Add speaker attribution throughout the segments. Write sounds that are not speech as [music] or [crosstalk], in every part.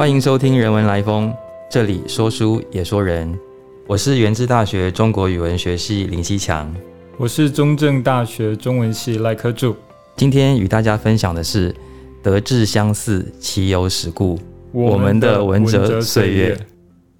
Speaker 1: 欢迎收听《人文来风》，这里说书也说人。我是原治大学中国语文学系林希强，
Speaker 2: 我是中正大学中文系赖科柱。
Speaker 1: 今天与大家分享的是“德智相似，其有史故”，我们的文哲岁月。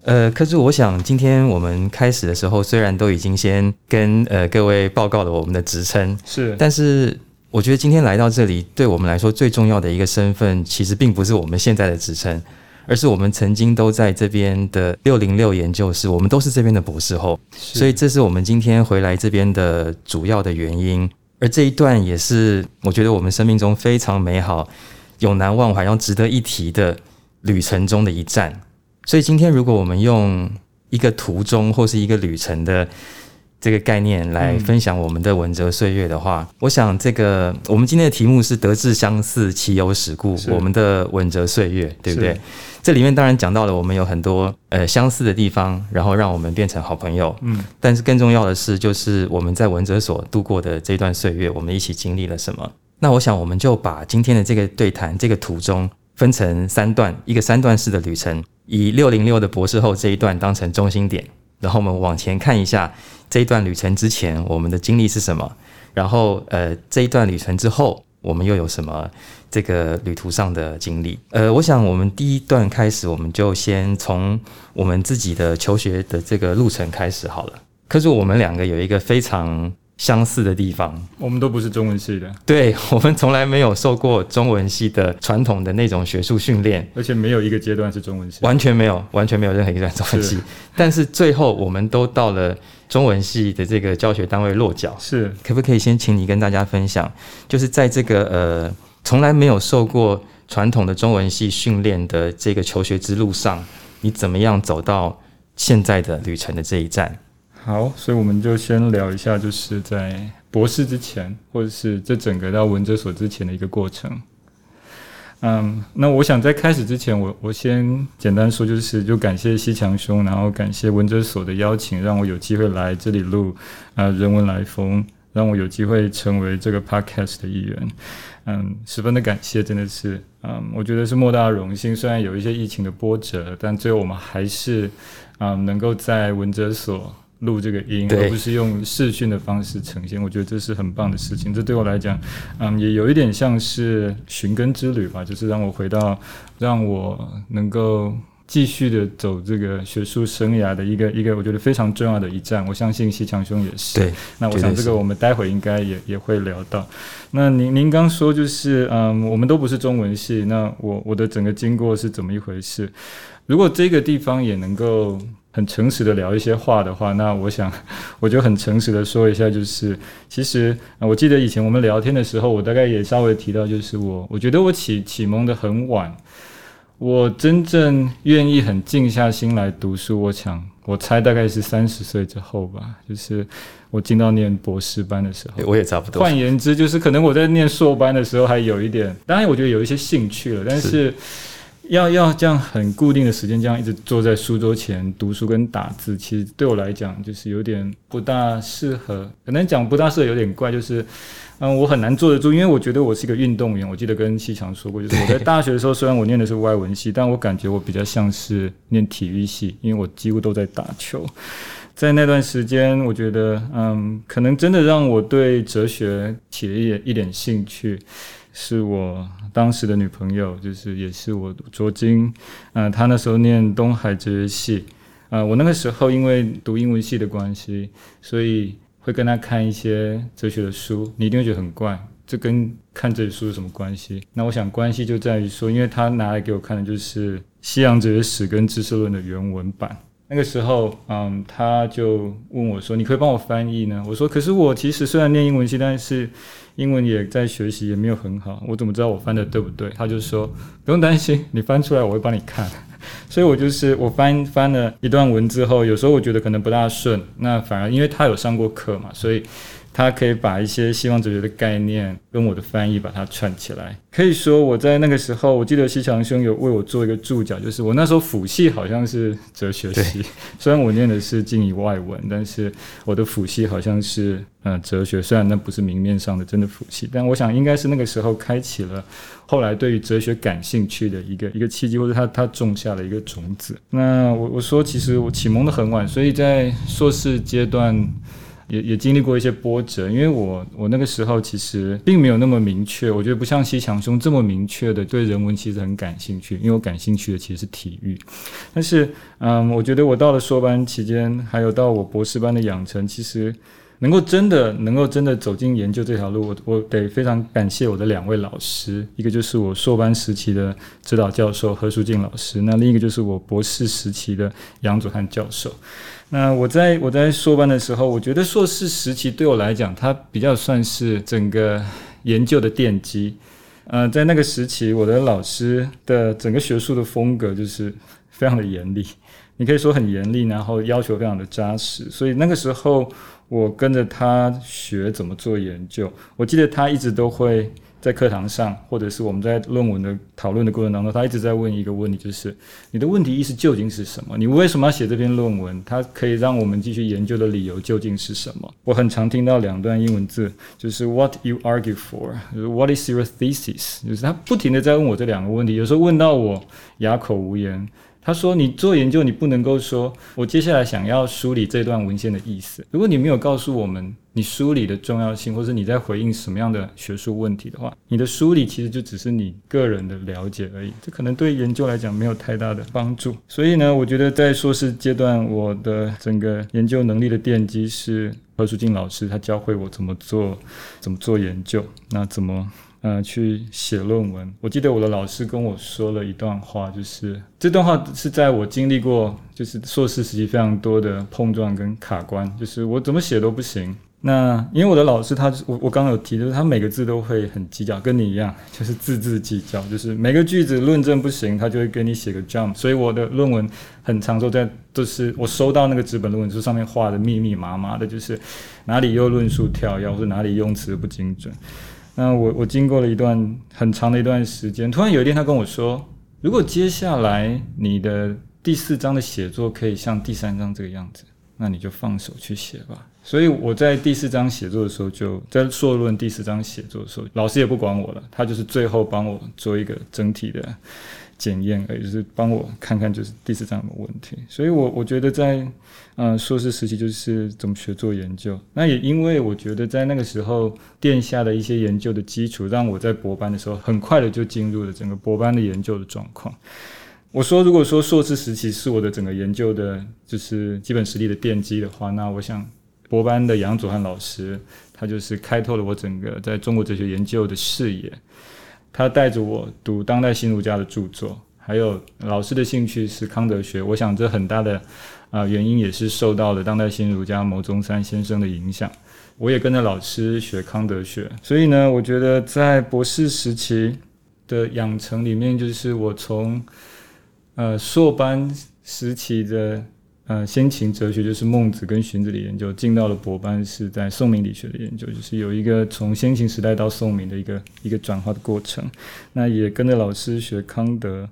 Speaker 1: 呃，科柱，我想今天我们开始的时候，虽然都已经先跟呃各位报告了我们的职称，
Speaker 2: 是，
Speaker 1: 但是。我觉得今天来到这里，对我们来说最重要的一个身份，其实并不是我们现在的职称，而是我们曾经都在这边的六零六研究室，我们都是这边的博士后，所以这是我们今天回来这边的主要的原因。而这一段也是我觉得我们生命中非常美好、永难忘怀、要值得一提的旅程中的一站。所以今天如果我们用一个途中或是一个旅程的。这个概念来分享我们的文哲岁月的话，我想这个我们今天的题目是“德智相似，其有始故”。我们的文哲岁月，对不对？这里面当然讲到了我们有很多呃相似的地方，然后让我们变成好朋友。嗯，但是更重要的是，就是我们在文哲所度过的这段岁月，我们一起经历了什么？那我想我们就把今天的这个对谈这个途中分成三段，一个三段式的旅程，以六零六的博士后这一段当成中心点。然后我们往前看一下这一段旅程之前我们的经历是什么，然后呃这一段旅程之后我们又有什么这个旅途上的经历？呃，我想我们第一段开始，我们就先从我们自己的求学的这个路程开始好了。可是我们两个有一个非常。相似的地方，
Speaker 2: 我们都不是中文系的，
Speaker 1: 对我们从来没有受过中文系的传统的那种学术训练，
Speaker 2: 而且没有一个阶段是中文系，
Speaker 1: 完全没有，完全没有任何一段中文系。但是最后我们都到了中文系的这个教学单位落脚，
Speaker 2: 是。
Speaker 1: 可不可以先请你跟大家分享，就是在这个呃从来没有受过传统的中文系训练的这个求学之路上，你怎么样走到现在的旅程的这一站？
Speaker 2: 好，所以我们就先聊一下，就是在博士之前，或者是这整个到文哲所之前的一个过程。嗯，那我想在开始之前，我我先简单说，就是就感谢西强兄，然后感谢文哲所的邀请，让我有机会来这里录啊人文来风，让我有机会成为这个 podcast 的一员。嗯，十分的感谢，真的是，嗯，我觉得是莫大的荣幸。虽然有一些疫情的波折，但最后我们还是啊能够在文哲所。录这个音，而不是用视讯的方式呈现，我觉得这是很棒的事情。这对我来讲，嗯，也有一点像是寻根之旅吧，就是让我回到，让我能够继续的走这个学术生涯的一个一个，我觉得非常重要的一站。我相信西强兄也是。
Speaker 1: 对，
Speaker 2: 那我想这个我们待会应该也也会聊到。那您您刚说就是，嗯，我们都不是中文系，那我我的整个经过是怎么一回事？如果这个地方也能够。很诚实的聊一些话的话，那我想 [laughs] 我就很诚实的说一下，就是其实我记得以前我们聊天的时候，我大概也稍微提到，就是我我觉得我启启蒙的很晚，我真正愿意很静下心来读书，我想我猜大概是三十岁之后吧，就是我进到念博士班的时候，
Speaker 1: 我也差不多。
Speaker 2: 换言之，就是可能我在念硕班的时候还有一点，当然我觉得有一些兴趣了，但是。要要这样很固定的时间，这样一直坐在书桌前读书跟打字，其实对我来讲就是有点不大适合。可能讲不大适合有点怪，就是嗯，我很难坐得住，因为我觉得我是一个运动员。我记得跟西强说过，就是我在大学的时候，虽然我念的是外文系，但我感觉我比较像是念体育系，因为我几乎都在打球。在那段时间，我觉得嗯，可能真的让我对哲学起了一点一点兴趣。是我当时的女朋友，就是也是我卓金，嗯，她那时候念东海哲学系，啊，我那个时候因为读英文系的关系，所以会跟她看一些哲学的书，你一定会觉得很怪，这跟看这些书有什么关系？那我想关系就在于说，因为她拿来给我看的就是《西洋哲学史》跟《知识论》的原文版。那个时候，嗯，他就问我说：“你可以帮我翻译呢？”我说：“可是我其实虽然念英文系，但是英文也在学习，也没有很好。我怎么知道我翻的对不对？”他就说：“不用担心，你翻出来我会帮你看。” [laughs] 所以，我就是我翻翻了一段文之后，有时候我觉得可能不大顺，那反而因为他有上过课嘛，所以。他可以把一些西方哲学的概念跟我的翻译把它串起来。可以说我在那个时候，我记得西强兄有为我做一个注脚，就是我那时候辅系好像是哲学系，[laughs] 虽然我念的是经以外文，但是我的辅系好像是呃哲学，虽然那不是明面上的真的辅系，但我想应该是那个时候开启了后来对于哲学感兴趣的一个 [laughs] 一个契机，或者他他种下了一个种子。那我我说其实我启蒙的很晚，所以在硕士阶段。也也经历过一些波折，因为我我那个时候其实并没有那么明确，我觉得不像西强兄这么明确的对人文其实很感兴趣，因为我感兴趣的其实是体育。但是，嗯，我觉得我到了硕班期间，还有到我博士班的养成，其实能够真的能够真的走进研究这条路，我我得非常感谢我的两位老师，一个就是我硕班时期的指导教授何淑静老师，那另一个就是我博士时期的杨祖汉教授。那我在我在硕班的时候，我觉得硕士时期对我来讲，它比较算是整个研究的奠基。呃，在那个时期，我的老师的整个学术的风格就是非常的严厉，你可以说很严厉，然后要求非常的扎实。所以那个时候，我跟着他学怎么做研究。我记得他一直都会。在课堂上，或者是我们在论文的讨论的过程当中，他一直在问一个问题，就是你的问题意识究竟是什么？你为什么要写这篇论文？它可以让我们继续研究的理由究竟是什么？我很常听到两段英文字，就是 What you argue for，就是 What is your thesis？就是他不停的在问我这两个问题，有时候问到我哑口无言。他说：“你做研究，你不能够说，我接下来想要梳理这段文献的意思。如果你没有告诉我们你梳理的重要性，或者你在回应什么样的学术问题的话，你的梳理其实就只是你个人的了解而已。这可能对研究来讲没有太大的帮助。所以呢，我觉得在硕士阶段，我的整个研究能力的奠基是何淑静老师，他教会我怎么做，怎么做研究，那怎么。”嗯，去写论文。我记得我的老师跟我说了一段话，就是这段话是在我经历过就是硕士时期非常多的碰撞跟卡关，就是我怎么写都不行。那因为我的老师他我我刚刚有提，就是他每个字都会很计较，跟你一样，就是字字计较，就是每个句子论证不行，他就会给你写个 jump。所以我的论文很长都在都是我收到那个纸本论文书上面画的密密麻麻的，就是哪里又论述跳跃，或者哪里用词不精准。那我我经过了一段很长的一段时间，突然有一天他跟我说，如果接下来你的第四章的写作可以像第三章这个样子，那你就放手去写吧。所以我在第四章写作的时候，就在硕论第四章写作的时候，老师也不管我了，他就是最后帮我做一个整体的。检验，而就是帮我看看，就是第四章有问题。所以，我我觉得在嗯硕士时期就是怎么学做研究。那也因为我觉得在那个时候奠下的一些研究的基础，让我在博班的时候很快的就进入了整个博班的研究的状况。我说，如果说硕士时期是我的整个研究的，就是基本实力的奠基的话，那我想博班的杨祖汉老师，他就是开拓了我整个在中国哲学研究的视野。他带着我读当代新儒家的著作，还有老师的兴趣是康德学。我想这很大的啊原因也是受到了当代新儒家牟宗三先生的影响。我也跟着老师学康德学，所以呢，我觉得在博士时期的养成里面，就是我从呃硕班时期的。呃，先秦哲学就是孟子跟荀子的研究，进到了博班是在宋明理学的研究，就是有一个从先秦时代到宋明的一个一个转化的过程。那也跟着老师学康德，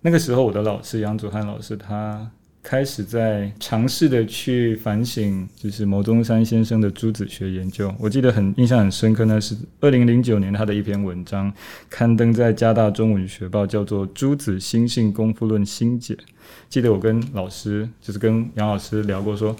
Speaker 2: 那个时候我的老师杨祖汉老师他。开始在尝试的去反省，就是牟宗三先生的朱子学研究。我记得很印象很深刻呢，是二零零九年他的一篇文章刊登在加大中文学报，叫做《朱子心性功夫论新解》。记得我跟老师，就是跟杨老师聊过，说。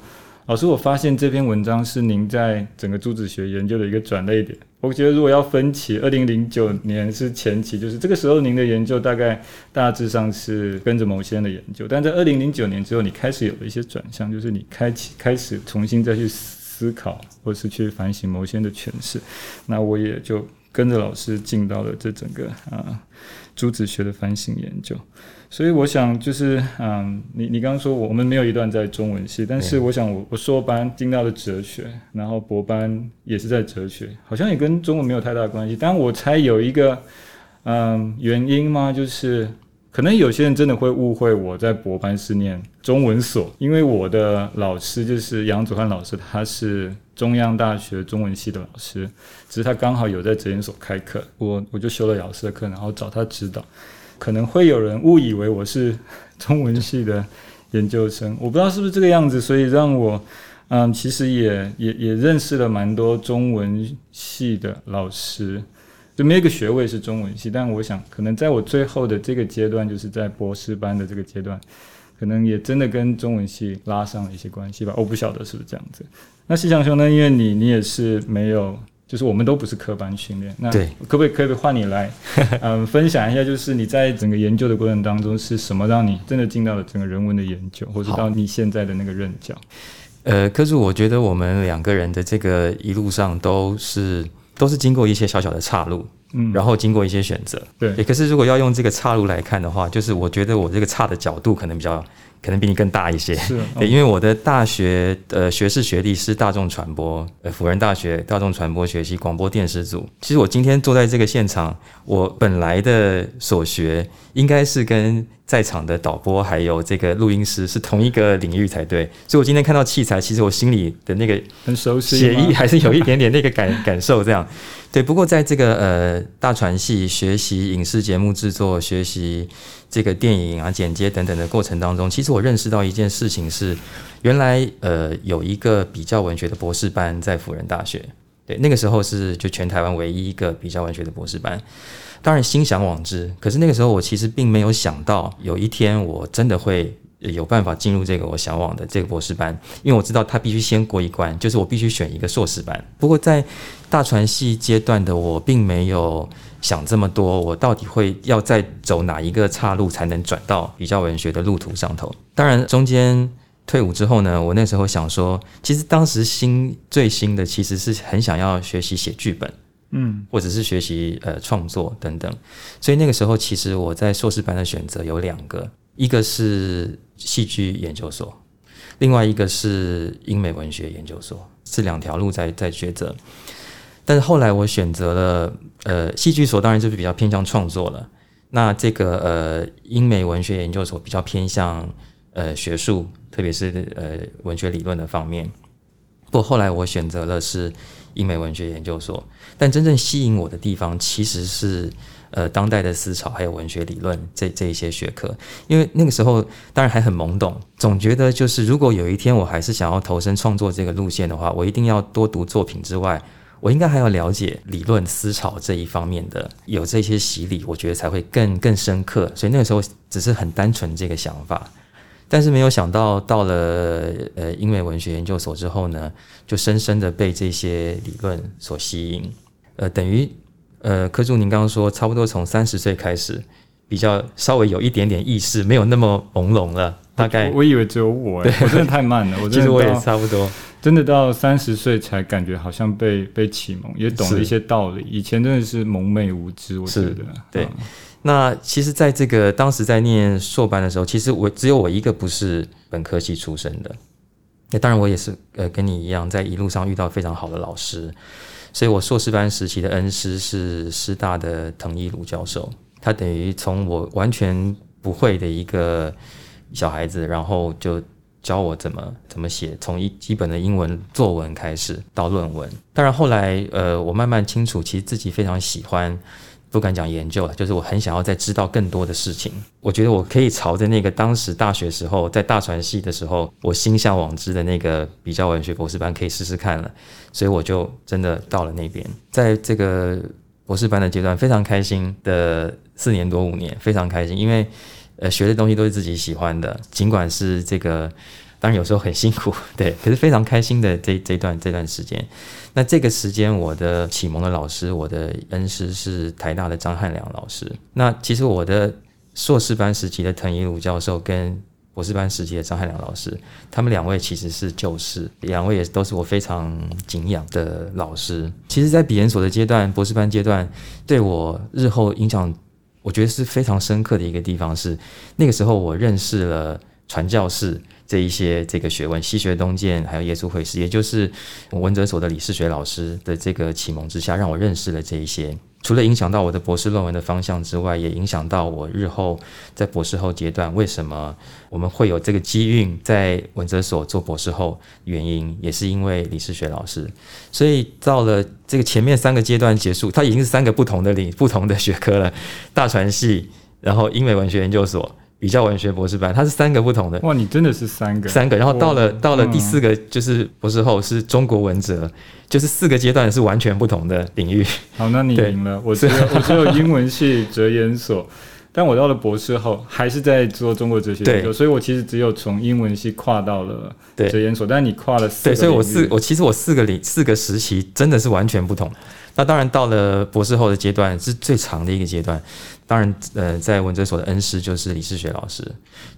Speaker 2: 老师，我发现这篇文章是您在整个朱子学研究的一个转捩点。我觉得如果要分期，二零零九年是前期，就是这个时候您的研究大概大致上是跟着某些人的研究，但在二零零九年之后，你开始有了一些转向，就是你开启开始重新再去思考，或是去反省某些人的诠释。那我也就跟着老师进到了这整个啊朱子学的反省研究。所以我想就是，嗯，你你刚刚说我们没有一段在中文系，但是我想我我硕班进到了哲学，然后博班也是在哲学，好像也跟中文没有太大关系。但我猜有一个，嗯，原因吗？就是可能有些人真的会误会我在博班是念中文所，因为我的老师就是杨祖汉老师，他是中央大学中文系的老师，只是他刚好有在哲研所开课，我我就修了老师的课，然后找他指导。可能会有人误以为我是中文系的研究生，我不知道是不是这个样子，所以让我嗯，其实也也也认识了蛮多中文系的老师，就没有一个学位是中文系，但我想可能在我最后的这个阶段，就是在博士班的这个阶段，可能也真的跟中文系拉上了一些关系吧，我不晓得是不是这样子。那西强兄呢？因为你你也是没有。就是我们都不是科班训练，那可不可以可以换你来，[laughs] 嗯，分享一下，就是你在整个研究的过程当中是什么让你真的进到了整个人文的研究，或者到你现在的那个任教？
Speaker 1: 呃，可是我觉得我们两个人的这个一路上都是都是经过一些小小的岔路，嗯，然后经过一些选择，
Speaker 2: 对。
Speaker 1: 可是如果要用这个岔路来看的话，就是我觉得我这个岔的角度可能比较。可能比你更大一些，
Speaker 2: 是，[laughs]
Speaker 1: 对，因为我的大学呃学士学历是大众传播，呃辅仁大学大众传播学系广播电视组。其实我今天坐在这个现场，我本来的所学应该是跟。在场的导播还有这个录音师是同一个领域才对，所以我今天看到器材，其实我心里的那个
Speaker 2: 很熟悉，
Speaker 1: 写意 [laughs] 还是有一点点那个感感受这样。对，不过在这个呃大传系学习影视节目制作、学习这个电影啊剪接等等的过程当中，其实我认识到一件事情是，原来呃有一个比较文学的博士班在辅仁大学，对，那个时候是就全台湾唯一一个比较文学的博士班。当然心向往之，可是那个时候我其实并没有想到有一天我真的会有办法进入这个我向往的这个博士班，因为我知道他必须先过一关，就是我必须选一个硕士班。不过在大传系阶段的我并没有想这么多，我到底会要再走哪一个岔路才能转到比较文学的路途上头？当然中间退伍之后呢，我那时候想说，其实当时新最新的其实是很想要学习写剧本。嗯，或者是学习呃创作等等，所以那个时候其实我在硕士班的选择有两个，一个是戏剧研究所，另外一个是英美文学研究所，是两条路在在抉择。但是后来我选择了呃戏剧所，当然就是比较偏向创作了。那这个呃英美文学研究所比较偏向呃学术，特别是呃文学理论的方面。不过后来我选择了是。英美文学研究所，但真正吸引我的地方其实是呃当代的思潮，还有文学理论这这一些学科。因为那个时候当然还很懵懂，总觉得就是如果有一天我还是想要投身创作这个路线的话，我一定要多读作品之外，我应该还要了解理论思潮这一方面的，有这些洗礼，我觉得才会更更深刻。所以那个时候只是很单纯这个想法。但是没有想到，到了呃英美文学研究所之后呢，就深深的被这些理论所吸引。呃，等于呃柯柱，您刚刚说，差不多从三十岁开始，比较稍微有一点点意识，没有那么朦胧了。大概
Speaker 2: 我以为只有我，[laughs] 我真的太慢了。我
Speaker 1: 其实我也差不多，
Speaker 2: 真的到三十岁才感觉好像被被启蒙，也懂了一些道理。以前真的是蒙昧无知，我觉得
Speaker 1: 对。那其实，在这个当时在念硕班的时候，其实我只有我一个不是本科系出身的。那当然，我也是呃跟你一样，在一路上遇到非常好的老师。所以我硕士班时期的恩师是师大的滕一鲁教授，他等于从我完全不会的一个小孩子，然后就教我怎么怎么写，从一基本的英文作文开始到论文。当然后来呃，我慢慢清楚，其实自己非常喜欢。不敢讲研究了，就是我很想要再知道更多的事情。我觉得我可以朝着那个当时大学时候在大传系的时候，我心向往之的那个比较文学博士班可以试试看了。所以我就真的到了那边，在这个博士班的阶段，非常开心的四年多五年，非常开心，因为呃学的东西都是自己喜欢的，尽管是这个。当然有时候很辛苦，[laughs] 对，可是非常开心的这这段这段时间。那这个时间，我的启蒙的老师，我的恩师是台大的张汉良老师。那其实我的硕士班时期的滕一鲁教授跟博士班时期的张汉良老师，他们两位其实是旧识，两位也都是我非常敬仰的老师。其实，在比研所的阶段，博士班阶段，对我日后影响，我觉得是非常深刻的一个地方是，那个时候我认识了传教士。这一些这个学问，西学东渐，还有耶稣会士，也就是文哲所的李世学老师的这个启蒙之下，让我认识了这一些除了影响到我的博士论文的方向之外，也影响到我日后在博士后阶段为什么我们会有这个机运在文哲所做博士后，原因也是因为李世学老师。所以到了这个前面三个阶段结束，它已经是三个不同的领不同的学科了，大传系，然后英美文学研究所。比较文学博士班，它是三个不同的。
Speaker 2: 哇，你真的是三个，
Speaker 1: 三个。然后到了到了第四个，就是博士后是中国文哲，就是四个阶段是完全不同的领域。
Speaker 2: 好，那你赢了。我只有 [laughs] 我只有英文系哲研所，但我到了博士后还是在做中国哲学研究，所以我其实只有从英文系跨到了哲研所。但你跨了四，
Speaker 1: 对，所以我四我其实我四个领四个时期真的是完全不同。那当然到了博士后的阶段是最长的一个阶段。当然，呃，在文哲所的恩师就是李世学老师，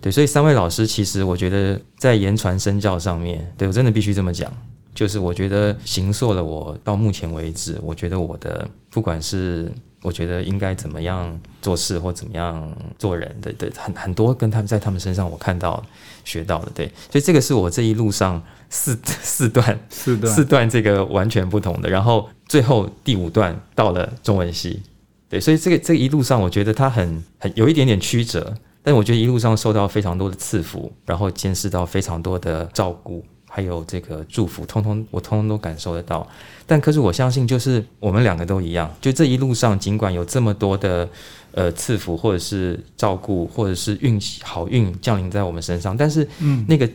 Speaker 1: 对，所以三位老师其实我觉得在言传身教上面，对我真的必须这么讲，就是我觉得行塑了我到目前为止，我觉得我的不管是我觉得应该怎么样做事或怎么样做人的，对，很很多跟他们在他们身上我看到学到的，对，所以这个是我这一路上四 [laughs] 四段
Speaker 2: 四段
Speaker 1: 四段这个完全不同的，然后最后第五段到了中文系。对，所以这个这一路上，我觉得他很很有一点点曲折，但我觉得一路上受到非常多的赐福，然后见识到非常多的照顾，还有这个祝福，通通我通通都感受得到。但可是我相信，就是我们两个都一样，就这一路上，尽管有这么多的呃赐福，或者是照顾，或者是运气好运降临在我们身上，但是嗯，那个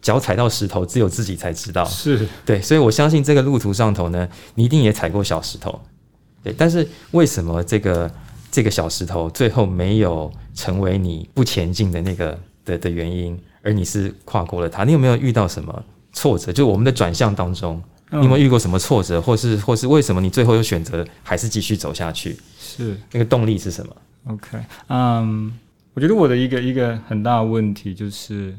Speaker 1: 脚踩到石头，只有自己才知道。
Speaker 2: 是
Speaker 1: 对，所以我相信这个路途上头呢，你一定也踩过小石头。对，但是为什么这个这个小石头最后没有成为你不前进的那个的的原因，而你是跨过了它？你有没有遇到什么挫折？就我们的转向当中，你有没有遇过什么挫折，或是或是为什么你最后又选择还是继续走下去？
Speaker 2: 是
Speaker 1: 那个动力是什么
Speaker 2: ？OK，嗯，我觉得我的一个一个很大的问题就是，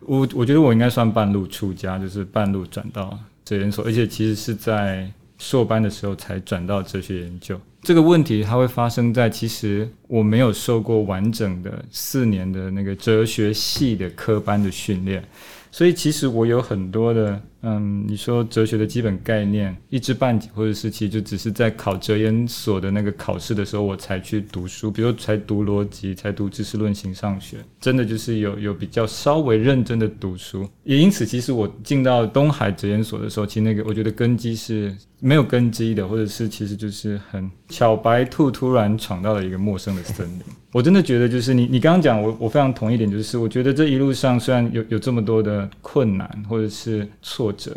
Speaker 2: 我我觉得我应该算半路出家，就是半路转到哲研所，而且其实是在。硕班的时候才转到哲学研究，这个问题它会发生在其实我没有受过完整的四年的那个哲学系的科班的训练。所以其实我有很多的，嗯，你说哲学的基本概念一知半解，或者是其实就只是在考哲研所的那个考试的时候我才去读书，比如才读逻辑，才读知识论形上学，真的就是有有比较稍微认真的读书。也因此，其实我进到东海哲研所的时候，其实那个我觉得根基是没有根基的，或者是其实就是很小白兔突然闯到了一个陌生的森林。我真的觉得，就是你，你刚刚讲，我我非常同意一点，就是我觉得这一路上虽然有有这么多的困难或者是挫折，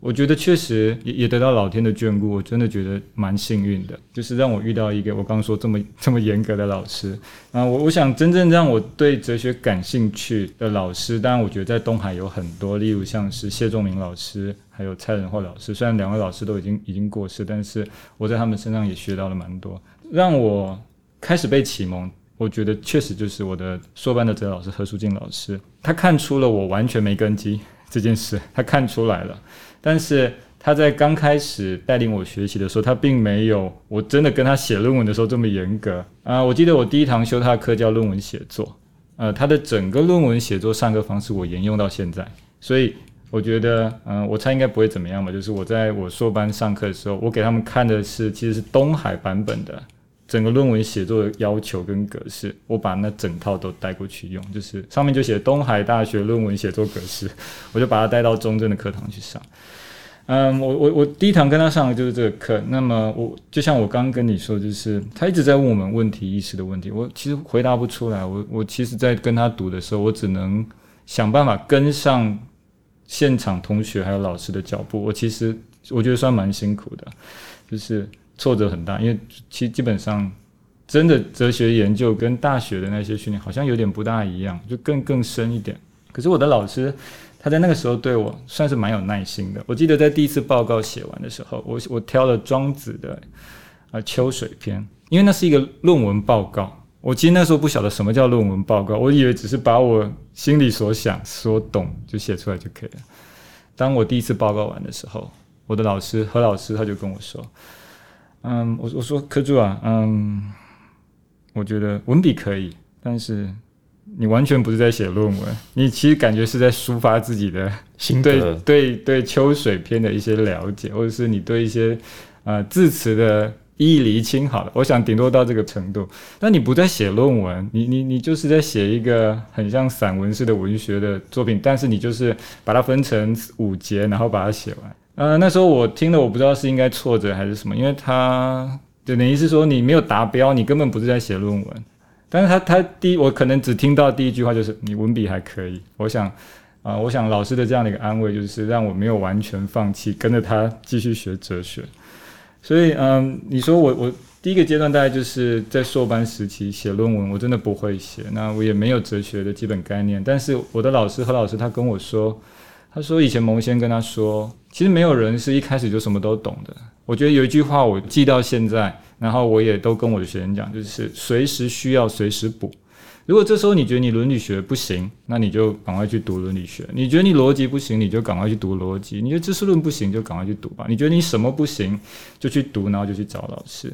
Speaker 2: 我觉得确实也也得到老天的眷顾，我真的觉得蛮幸运的，就是让我遇到一个我刚刚说这么这么严格的老师啊。我我想真正让我对哲学感兴趣的老师，当然我觉得在东海有很多，例如像是谢仲明老师，还有蔡仁厚老师，虽然两位老师都已经已经过世，但是我在他们身上也学到了蛮多，让我开始被启蒙。我觉得确实就是我的硕班的哲老师何书静老师，他看出了我完全没根基这件事，他看出来了。但是他在刚开始带领我学习的时候，他并没有我真的跟他写论文的时候这么严格啊。我记得我第一堂修他的课叫论文写作，呃，他的整个论文写作上课方式我沿用到现在，所以我觉得，嗯，我猜应该不会怎么样吧。就是我在我硕班上课的时候，我给他们看的是其实是东海版本的。整个论文写作的要求跟格式，我把那整套都带过去用，就是上面就写东海大学论文写作格式，我就把它带到中正的课堂去上。嗯，我我我第一堂跟他上的就是这个课。那么我就像我刚刚跟你说，就是他一直在问我们问题意识的问题，我其实回答不出来。我我其实，在跟他读的时候，我只能想办法跟上现场同学还有老师的脚步。我其实我觉得算蛮辛苦的，就是。挫折很大，因为其基本上真的哲学研究跟大学的那些训练好像有点不大一样，就更更深一点。可是我的老师他在那个时候对我算是蛮有耐心的。我记得在第一次报告写完的时候，我我挑了庄子的啊《秋水篇》，因为那是一个论文报告。我其实那时候不晓得什么叫论文报告，我以为只是把我心里所想所懂就写出来就可以了。当我第一次报告完的时候，我的老师何老师他就跟我说。嗯，我我说科助啊，嗯，我觉得文笔可以，但是你完全不是在写论文，你其实感觉是在抒发自己的
Speaker 1: 心
Speaker 2: 对对对秋水篇的一些了解，或者是你对一些呃字词的一一厘清好了。我想顶多到这个程度。但你不在写论文，你你你就是在写一个很像散文式的文学的作品，但是你就是把它分成五节，然后把它写完。呃，那时候我听的，我不知道是应该挫折还是什么，因为他就等于是说你没有达标，你根本不是在写论文。但是他他第一，我可能只听到第一句话就是你文笔还可以。我想。啊，我想老师的这样的一个安慰，就是让我没有完全放弃，跟着他继续学哲学。所以，嗯，你说我我第一个阶段大概就是在硕班时期写论文，我真的不会写，那我也没有哲学的基本概念。但是我的老师何老师他跟我说，他说以前蒙先跟他说，其实没有人是一开始就什么都懂的。我觉得有一句话我记到现在，然后我也都跟我的学生讲，就是随时需要随时补。如果这时候你觉得你伦理学不行，那你就赶快去读伦理学；你觉得你逻辑不行，你就赶快去读逻辑；你觉得知识论不行，就赶快去读吧。你觉得你什么不行，就去读，然后就去找老师。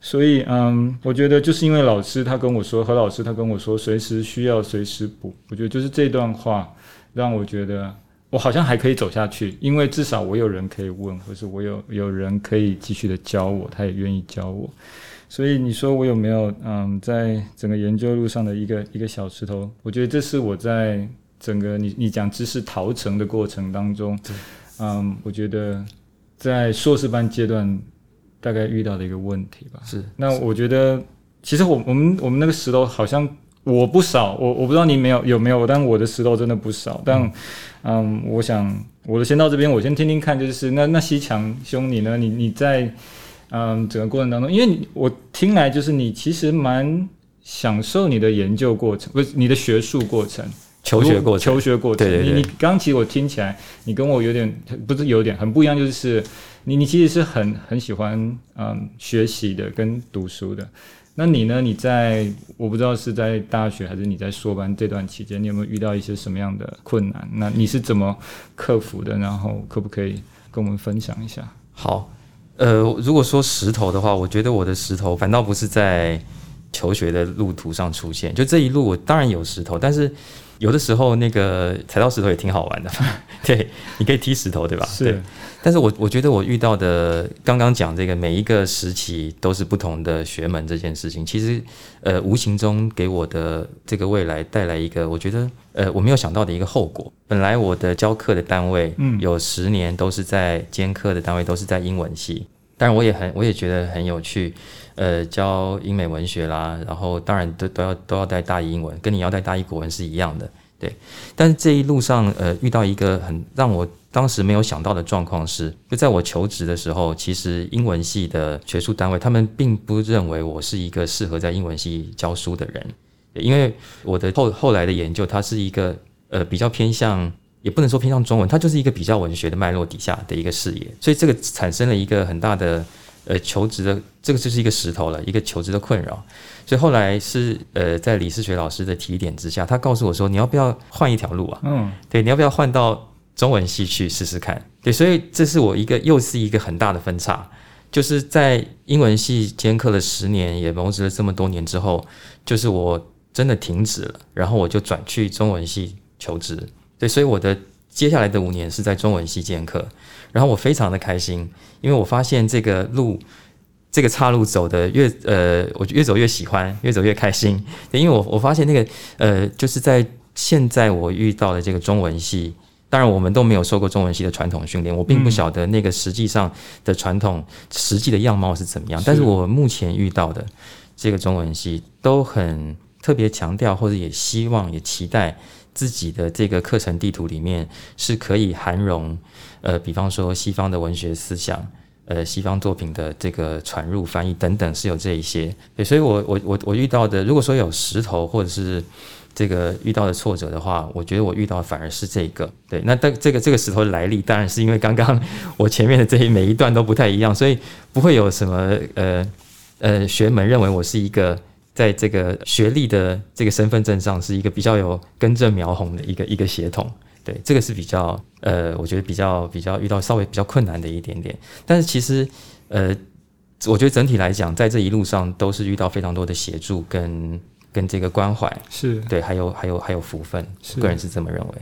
Speaker 2: 所以，嗯，我觉得就是因为老师他跟我说，何老师他跟我说，随时需要随时补。我觉得就是这段话让我觉得我好像还可以走下去，因为至少我有人可以问，或是我有有人可以继续的教我，他也愿意教我。所以你说我有没有嗯，在整个研究路上的一个一个小石头？我觉得这是我在整个你你讲知识逃城的过程当中，嗯，我觉得在硕士班阶段大概遇到的一个问题吧。
Speaker 1: 是。
Speaker 2: 那我觉得其实我我们我们那个石头好像我不少，我我不知道你没有有没有，但我的石头真的不少。但嗯，我想我的先到这边，我先听听看，就是那那西强兄你呢？你你在。嗯，整个过程当中，因为我听来就是你其实蛮享受你的研究过程，不是你的学术过程、
Speaker 1: 求学过
Speaker 2: 程、求学过程。
Speaker 1: 对对
Speaker 2: 对。你你刚其实我听起来，你跟我有点不是有点很不一样，就是你你其实是很很喜欢嗯学习的跟读书的。那你呢？你在我不知道是在大学还是你在硕班这段期间，你有没有遇到一些什么样的困难？那你是怎么克服的？然后可不可以跟我们分享一下？
Speaker 1: 好。呃，如果说石头的话，我觉得我的石头反倒不是在求学的路途上出现。就这一路，我当然有石头，但是有的时候那个踩到石头也挺好玩的。[laughs] 对，你可以踢石头，对吧？
Speaker 2: 是。
Speaker 1: 但是我我觉得我遇到的刚刚讲这个每一个时期都是不同的学门这件事情，其实呃无形中给我的这个未来带来一个我觉得呃我没有想到的一个后果。本来我的教课的单位，嗯，有十年都是在兼课的单位都是在英文系。当然，我也很，我也觉得很有趣，呃，教英美文学啦，然后当然都都要都要带大一英文，跟你要带大一国文是一样的，对。但是这一路上，呃，遇到一个很让我当时没有想到的状况是，就在我求职的时候，其实英文系的学术单位他们并不认为我是一个适合在英文系教书的人，因为我的后后来的研究，它是一个呃比较偏向。也不能说偏向中文，它就是一个比较文学的脉络底下的一个视野，所以这个产生了一个很大的呃求职的，这个就是一个石头了，一个求职的困扰。所以后来是呃在李世学老师的提点之下，他告诉我说：“你要不要换一条路啊？嗯，对，你要不要换到中文系去试试看？对，所以这是我一个又是一个很大的分叉，就是在英文系兼课了十年，也谋职了这么多年之后，就是我真的停止了，然后我就转去中文系求职。”对，所以我的接下来的五年是在中文系兼课，然后我非常的开心，因为我发现这个路，这个岔路走的越呃，我越走越喜欢，越走越开心。因为我我发现那个呃，就是在现在我遇到的这个中文系，当然我们都没有受过中文系的传统训练，我并不晓得那个实际上的传统实际的样貌是怎么样。但是我目前遇到的这个中文系都很特别强调，或者也希望也期待。自己的这个课程地图里面是可以含容，呃，比方说西方的文学思想，呃，西方作品的这个传入、翻译等等，是有这一些。对，所以我我我我遇到的，如果说有石头或者是这个遇到的挫折的话，我觉得我遇到的反而是这个。对，那但这个这个石头的来历，当然是因为刚刚我前面的这一每一段都不太一样，所以不会有什么呃呃学门认为我是一个。在这个学历的这个身份证上，是一个比较有根正苗红的一个一个协同，对，这个是比较呃，我觉得比较比较遇到稍微比较困难的一点点。但是其实呃，我觉得整体来讲，在这一路上都是遇到非常多的协助跟跟这个关怀，
Speaker 2: 是
Speaker 1: 对，还有还有还有福分，个人是这么认为。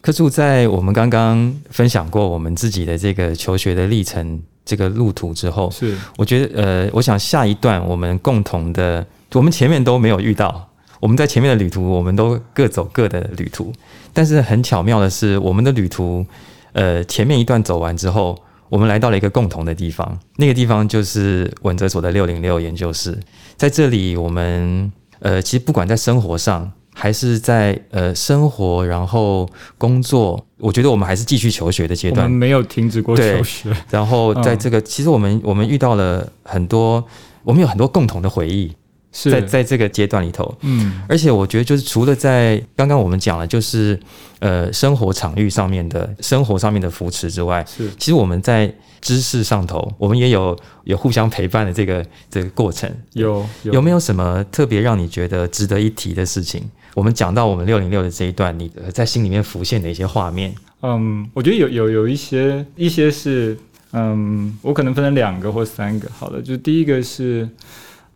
Speaker 1: 柯柱在我们刚刚分享过我们自己的这个求学的历程这个路途之后，
Speaker 2: 是
Speaker 1: 我觉得呃，我想下一段我们共同的，我们前面都没有遇到，我们在前面的旅途，我们都各走各的旅途，但是很巧妙的是，我们的旅途，呃，前面一段走完之后，我们来到了一个共同的地方，那个地方就是文哲所的六零六研究室，在这里，我们呃，其实不管在生活上。还是在呃生活，然后工作，我觉得我们还是继续求学的阶段，
Speaker 2: 没有停止过求学。
Speaker 1: 然后在这个，其实我们我们遇到了很多，我们有很多共同的回忆，在在这个阶段里头，嗯，而且我觉得就是除了在刚刚我们讲了，就是呃生活场域上面的生活上面的扶持之外，
Speaker 2: 是
Speaker 1: 其实我们在。知识上头，我们也有有互相陪伴的这个这个过程。
Speaker 2: 有
Speaker 1: 有没有什么特别让你觉得值得一提的事情？我们讲到我们六零六的这一段，你在心里面浮现的一些画面。
Speaker 2: 嗯，我觉得有有有一些一些是，嗯，我可能分成两个或三个。好了，就第一个是，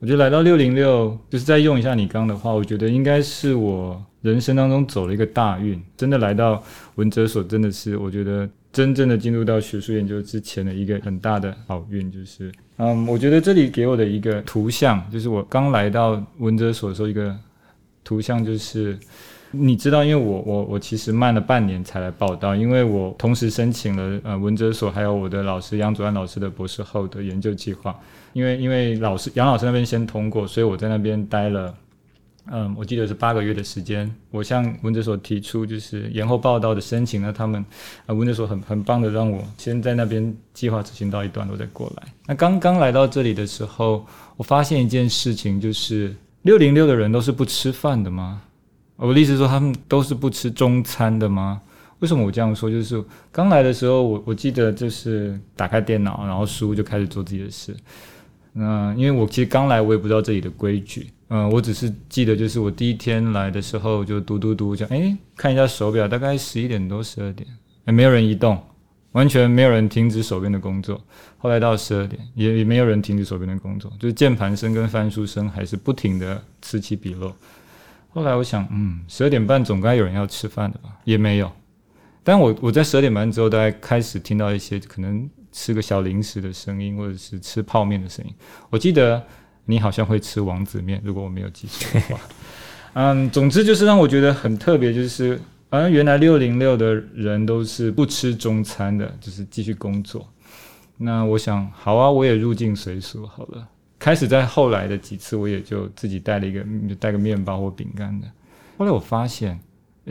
Speaker 2: 我觉得来到六零六，就是再用一下你刚的话，我觉得应该是我人生当中走了一个大运。真的来到文哲所，真的是我觉得。真正的进入到学术研究之前的一个很大的好运，就是，嗯，我觉得这里给我的一个图像，就是我刚来到文哲所的时候，一个图像就是，你知道，因为我我我其实慢了半年才来报道，因为我同时申请了呃文哲所还有我的老师杨祖安老师的博士后的研究计划，因为因为老师杨老师那边先通过，所以我在那边待了。嗯，我记得是八个月的时间。我向文哲所提出就是延后报道的申请，那他们啊文哲所很很棒的让我先在那边计划执行到一段落再过来。那刚刚来到这里的时候，我发现一件事情，就是六零六的人都是不吃饭的吗？我的意思说他们都是不吃中餐的吗？为什么我这样说？就是刚来的时候，我我记得就是打开电脑，然后书就开始做自己的事。那因为我其实刚来，我也不知道这里的规矩。嗯，我只是记得，就是我第一天来的时候就读读读，讲哎，看一下手表，大概十一点多、十二点，哎，没有人移动，完全没有人停止手边的工作。后来到十二点，也也没有人停止手边的工作，就是键盘声跟翻书声还是不停的此起彼落。后来我想，嗯，十二点半总该有人要吃饭的吧？也没有。但我我在十二点半之后，大概开始听到一些可能吃个小零食的声音，或者是吃泡面的声音。我记得。你好像会吃王子面，如果我没有记错的话。[laughs] 嗯，总之就是让我觉得很特别，就是啊，原来六零六的人都是不吃中餐的，就是继续工作。那我想，好啊，我也入境随俗好了。开始在后来的几次，我也就自己带了一个带个面包或饼干的。后来我发现，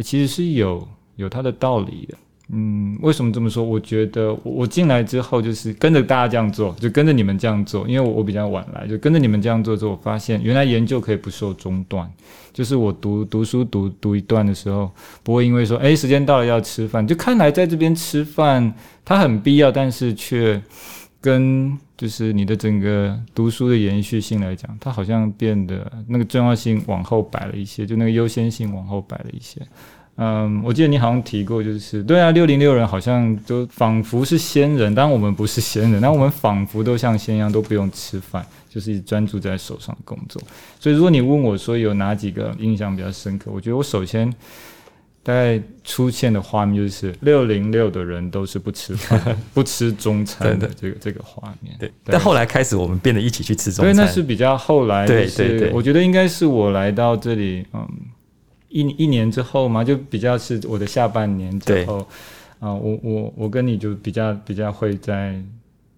Speaker 2: 其实是有有它的道理的。嗯，为什么这么说？我觉得我进来之后就是跟着大家这样做，就跟着你们这样做，因为我我比较晚来，就跟着你们这样做之后，我发现原来研究可以不受中断。就是我读读书读读一段的时候，不会因为说哎时间到了要吃饭，就看来在这边吃饭它很必要，但是却跟就是你的整个读书的延续性来讲，它好像变得那个重要性往后摆了一些，就那个优先性往后摆了一些。嗯，我记得你好像提过，就是对啊，六零六人好像都仿佛是仙人，当然我们不是仙人，但我们仿佛都像仙一样，都不用吃饭，就是专注在手上工作。所以如果你问我说有哪几个印象比较深刻，我觉得我首先大概出现的画面就是六零六的人都是不吃饭、[laughs] 不吃中餐的这个这个画面。
Speaker 1: 对，但后来开始我们变得一起去吃中餐，
Speaker 2: 对，那是比较后来。
Speaker 1: 对对对，
Speaker 2: 我觉得应该是我来到这里，嗯。一一年之后嘛，就比较是我的下半年之后，啊，我我我跟你就比较比较会在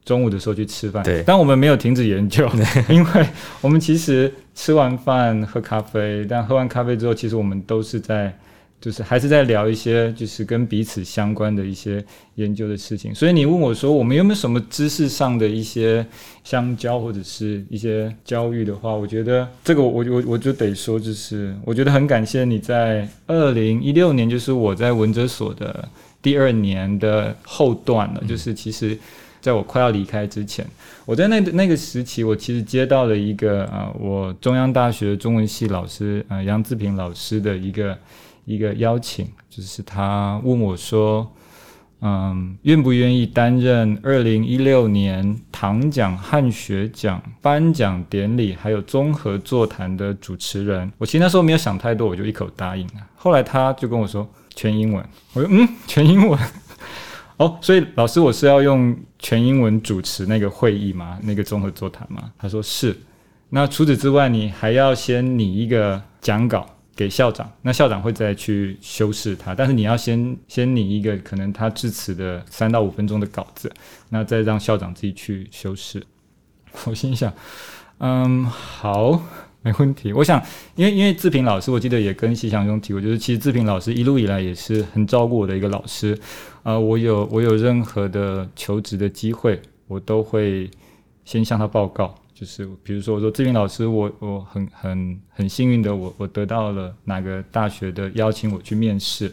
Speaker 2: 中午的时候去吃饭，
Speaker 1: 对，
Speaker 2: 但我们没有停止研究，[laughs] 因为我们其实吃完饭喝咖啡，但喝完咖啡之后，其实我们都是在。就是还是在聊一些就是跟彼此相关的一些研究的事情，所以你问我说我们有没有什么知识上的一些相交或者是一些交遇的话，我觉得这个我我我就得说，就是我觉得很感谢你在二零一六年，就是我在文哲所的第二年的后段了，就是其实在我快要离开之前，我在那那个时期，我其实接到了一个啊，我中央大学中文系老师啊杨志平老师的一个。一个邀请，就是他问我说：“嗯，愿不愿意担任二零一六年唐奖汉学奖颁奖典礼还有综合座谈的主持人？”我其实那时候没有想太多，我就一口答应了。后来他就跟我说全英文，我说：“嗯，全英文。”哦，所以老师，我是要用全英文主持那个会议吗？那个综合座谈吗？他说是。那除此之外，你还要先拟一个讲稿给校长，那校长会再去修饰它。但是你要先先拟一个可能他致辞的三到五分钟的稿子，那再让校长自己去修饰。[laughs] 我心想，嗯，好。没问题，我想，因为因为志平老师，我记得也跟西祥兄提过，就是其实志平老师一路以来也是很照顾我的一个老师，啊，我有我有任何的求职的机会，我都会先向他报告，就是比如说我说志平老师，我我很很很幸运的，我我得到了哪个大学的邀请，我去面试，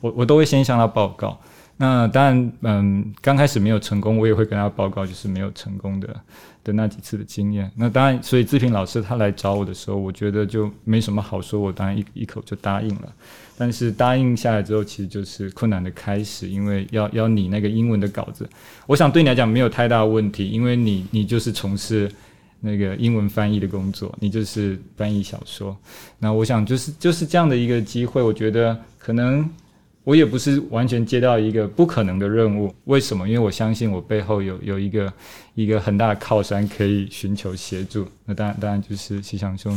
Speaker 2: 我我都会先向他报告。那当然，嗯，刚开始没有成功，我也会跟他报告，就是没有成功的的那几次的经验。那当然，所以志平老师他来找我的时候，我觉得就没什么好说，我当然一一口就答应了。但是答应下来之后，其实就是困难的开始，因为要要你那个英文的稿子，我想对你来讲没有太大问题，因为你你就是从事那个英文翻译的工作，你就是翻译小说。那我想就是就是这样的一个机会，我觉得可能。我也不是完全接到一个不可能的任务，为什么？因为我相信我背后有有一个一个很大的靠山可以寻求协助。那当然当然就是西祥兄。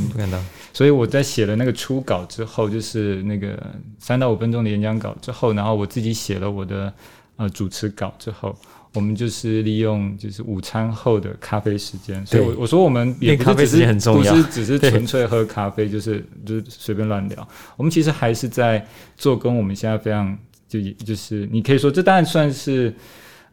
Speaker 2: 所以我在写了那个初稿之后，就是那个三到五分钟的演讲稿之后，然后我自己写了我的呃主持稿之后。我们就是利用就是午餐后的咖啡时间，所以我我说我们也
Speaker 1: 咖啡时间很重
Speaker 2: 要，不是只是纯粹喝咖啡，就是就是随便乱聊。我们其实还是在做跟我们现在非常就就是你可以说这当然算是。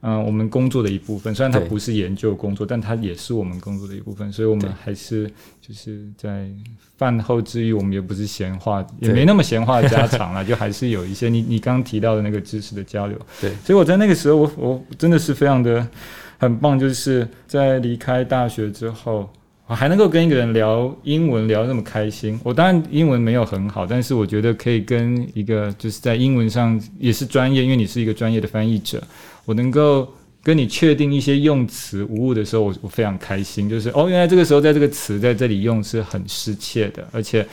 Speaker 2: 嗯，我们工作的一部分，虽然它不是研究工作，但它也是我们工作的一部分，所以我们还是就是在饭后之余，我们也不是闲话，也没那么闲话家常了，[laughs] 就还是有一些你你刚刚提到的那个知识的交流。
Speaker 1: 对，
Speaker 2: 所以我在那个时候，我我真的是非常的很棒，就是在离开大学之后，我还能够跟一个人聊英文聊那么开心。我当然英文没有很好，但是我觉得可以跟一个就是在英文上也是专业，因为你是一个专业的翻译者。我能够跟你确定一些用词无误的时候，我我非常开心。就是哦，原来这个时候在这个词在这里用是很失切的，而且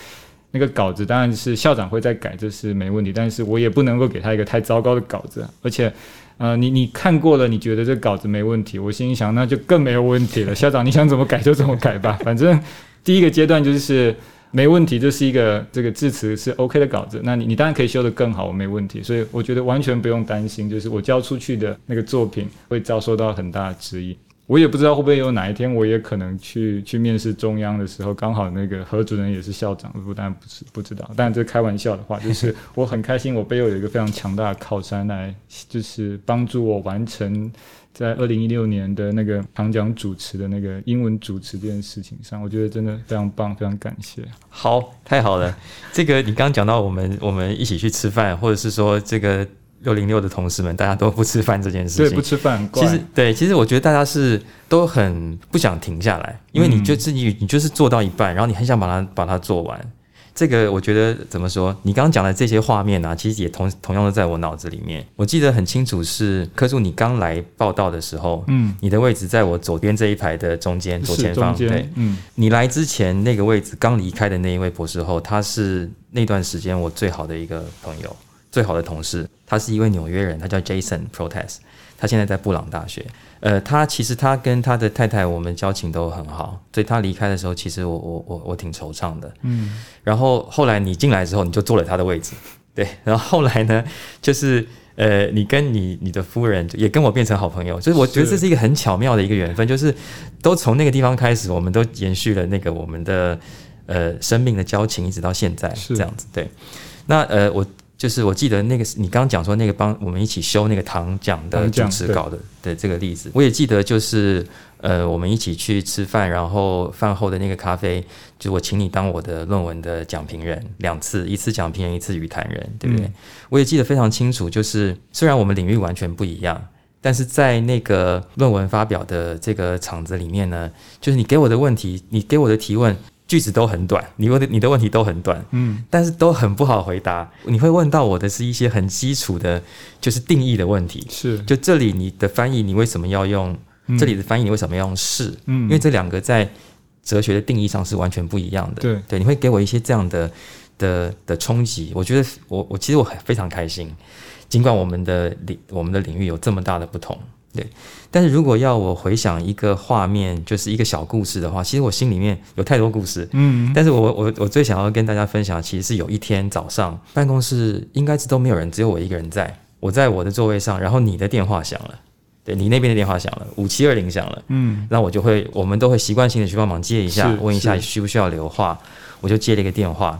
Speaker 2: 那个稿子当然是校长会再改，这是没问题。但是我也不能够给他一个太糟糕的稿子，而且呃，你你看过了，你觉得这稿子没问题，我心里想那就更没有问题了。校长你想怎么改就怎么改吧，[laughs] 反正第一个阶段就是。没问题，这是一个这个字词是 OK 的稿子，那你你当然可以修得更好，我没问题，所以我觉得完全不用担心，就是我交出去的那个作品会遭受到很大的质疑。我也不知道会不会有哪一天，我也可能去去面试中央的时候，刚好那个何主任也是校长，不但不是不知道，但这开玩笑的话，就是 [laughs] 我很开心，我背后有一个非常强大的靠山来，就是帮助我完成。在二零一六年的那个长讲主持的那个英文主持这件事情上，我觉得真的非常棒，非常感谢。
Speaker 1: 好，太好了。这个你刚刚讲到我们我们一起去吃饭，或者是说这个六零六的同事们大家都不吃饭这件事情，
Speaker 2: 对，不吃饭。
Speaker 1: 其实对，其实我觉得大家是都很不想停下来，因为你就自己你就是做到一半，然后你很想把它把它做完。这个我觉得怎么说？你刚刚讲的这些画面啊，其实也同同样的在我脑子里面。我记得很清楚，是柯助你刚来报道的时候，嗯，你的位置在我左边这一排的中间左前方，对，嗯，你来之前那个位置刚离开的那一位博士后，他是那段时间我最好的一个朋友，最好的同事，他是一位纽约人，他叫 Jason Protest，他现在在布朗大学。呃，他其实他跟他的太太，我们交情都很好，所以他离开的时候，其实我我我我挺惆怅的。嗯，然后后来你进来之后，你就坐了他的位置，[laughs] 对。然后后来呢，就是呃，你跟你你的夫人也跟我变成好朋友，就是我觉得这是一个很巧妙的一个缘分，就是都从那个地方开始，我们都延续了那个我们的呃生命的交情，一直到现在这样子。对，那呃我。就是我记得那个你刚刚讲说那个帮我们一起修那个糖讲的主持稿的的这个例子，我也记得就是呃我们一起去吃饭，然后饭后的那个咖啡，就我请你当我的论文的讲评人两次，一次讲评人，一次语谈人，对不对？我也记得非常清楚，就是虽然我们领域完全不一样，但是在那个论文发表的这个场子里面呢，就是你给我的问题，你给我的提问。句子都很短，你问的你的问题都很短，嗯，但是都很不好回答。你会问到我的是一些很基础的，就是定义的问题。
Speaker 2: 是，
Speaker 1: 就这里你的翻译，你为什么要用这里的翻译？你为什么要用是？嗯，因为这两个在哲学的定义上是完全不一样的。
Speaker 2: 对，
Speaker 1: 对，你会给我一些这样的的的冲击。我觉得我我其实我很非常开心。尽管我们的领我们的领域有这么大的不同，对。但是如果要我回想一个画面，就是一个小故事的话，其实我心里面有太多故事。
Speaker 2: 嗯，
Speaker 1: 但是我我我最想要跟大家分享，其实是有一天早上，办公室应该是都没有人，只有我一个人在。我在我的座位上，然后你的电话响了，对你那边的电话响了，五七二零响了。
Speaker 2: 嗯，
Speaker 1: 那我就会，我们都会习惯性的去帮忙接一下，问一下需不需要留话，我就接了一个电话。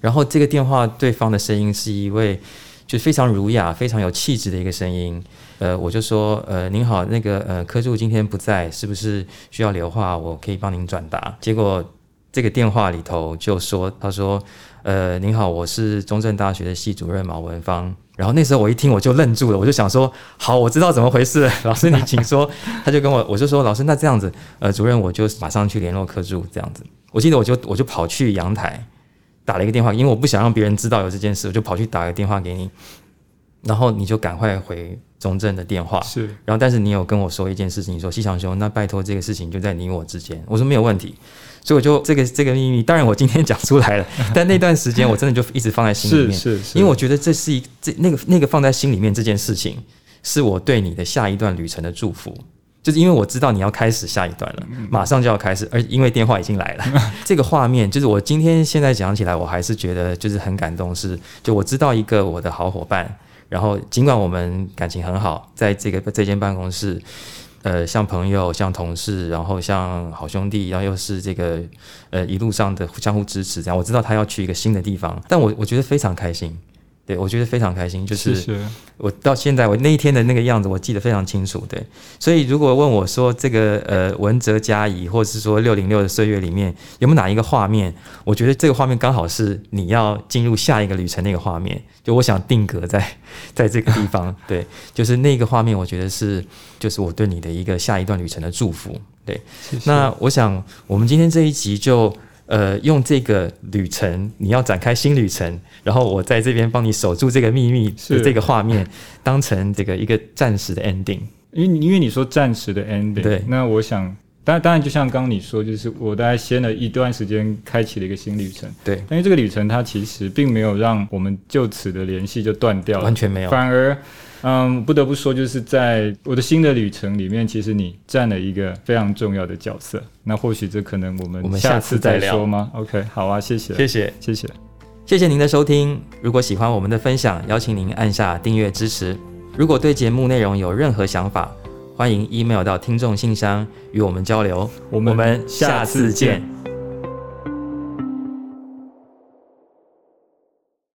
Speaker 1: 然后这个电话对方的声音是一位就非常儒雅、非常有气质的一个声音。呃，我就说，呃，您好，那个呃，科助今天不在，是不是需要留话？我可以帮您转达。结果这个电话里头就说，他说，呃，您好，我是中正大学的系主任毛文芳。然后那时候我一听我就愣住了，我就想说，好，我知道怎么回事，老师你请说。他就跟我，我就说，老师那这样子，呃，主任我就马上去联络科助这样子。我记得我就我就跑去阳台打了一个电话，因为我不想让别人知道有这件事，我就跑去打个电话给你，然后你就赶快回中正的电话。
Speaker 2: 是
Speaker 1: 然后但是你有跟我说一件事情，你说西强兄，那拜托这个事情就在你我之间。我说没有问题，所以我就这个这个秘密，当然我今天讲出来了，[laughs] 但那段时间我真的就一直放在心里
Speaker 2: 是
Speaker 1: 面，
Speaker 2: 是是，
Speaker 1: 因为我觉得这是一这那个那个放在心里面这件事情，是我对你的下一段旅程的祝福。就是因为我知道你要开始下一段了，马上就要开始，而因为电话已经来了，[laughs] 这个画面就是我今天现在讲起来，我还是觉得就是很感动是，就我知道一个我的好伙伴，然后尽管我们感情很好，在这个这间办公室，呃，像朋友、像同事，然后像好兄弟，然后又是这个呃一路上的相互支持，这样我知道他要去一个新的地方，但我我觉得非常开心，对我觉得非常开心，就是
Speaker 2: 是
Speaker 1: 我到现在我那一天的那个样子，我记得非常清楚。对，所以如果问我说这个呃文哲嘉怡，或者是说六零六的岁月里面有没有哪一个画面，我觉得这个画面刚好是你要进入下一个旅程那个画面。就我想定格在在这个地方，对，就是那个画面，我觉得是就是我对你的一个下一段旅程的祝福。对，那我想我们今天这一集就。呃，用这个旅程，你要展开新旅程，然后我在这边帮你守住这个秘密的
Speaker 2: 是
Speaker 1: 这个画面，当成这个一个暂时的 ending。
Speaker 2: 因为因为你说暂时的 ending，
Speaker 1: 对
Speaker 2: 那我想，当然当然就像刚刚你说，就是我大概先了一段时间开启了一个新旅程，
Speaker 1: 对，
Speaker 2: 但是这个旅程它其实并没有让我们就此的联系就断掉了
Speaker 1: 完，全没有。
Speaker 2: 反而。嗯，不得不说，就是在我的新的旅程里面，其实你占了一个非常重要的角色。那或许这可能我们
Speaker 1: 我们下
Speaker 2: 下次再
Speaker 1: 聊
Speaker 2: 说吗？OK，好啊，谢谢，
Speaker 1: 谢谢，
Speaker 2: 谢谢。
Speaker 1: 谢谢您的收听。如果喜欢我们的分享，邀请您按下订阅支持。如果对节目内容有任何想法，欢迎 email 到听众信箱与我们交流。我们下次见。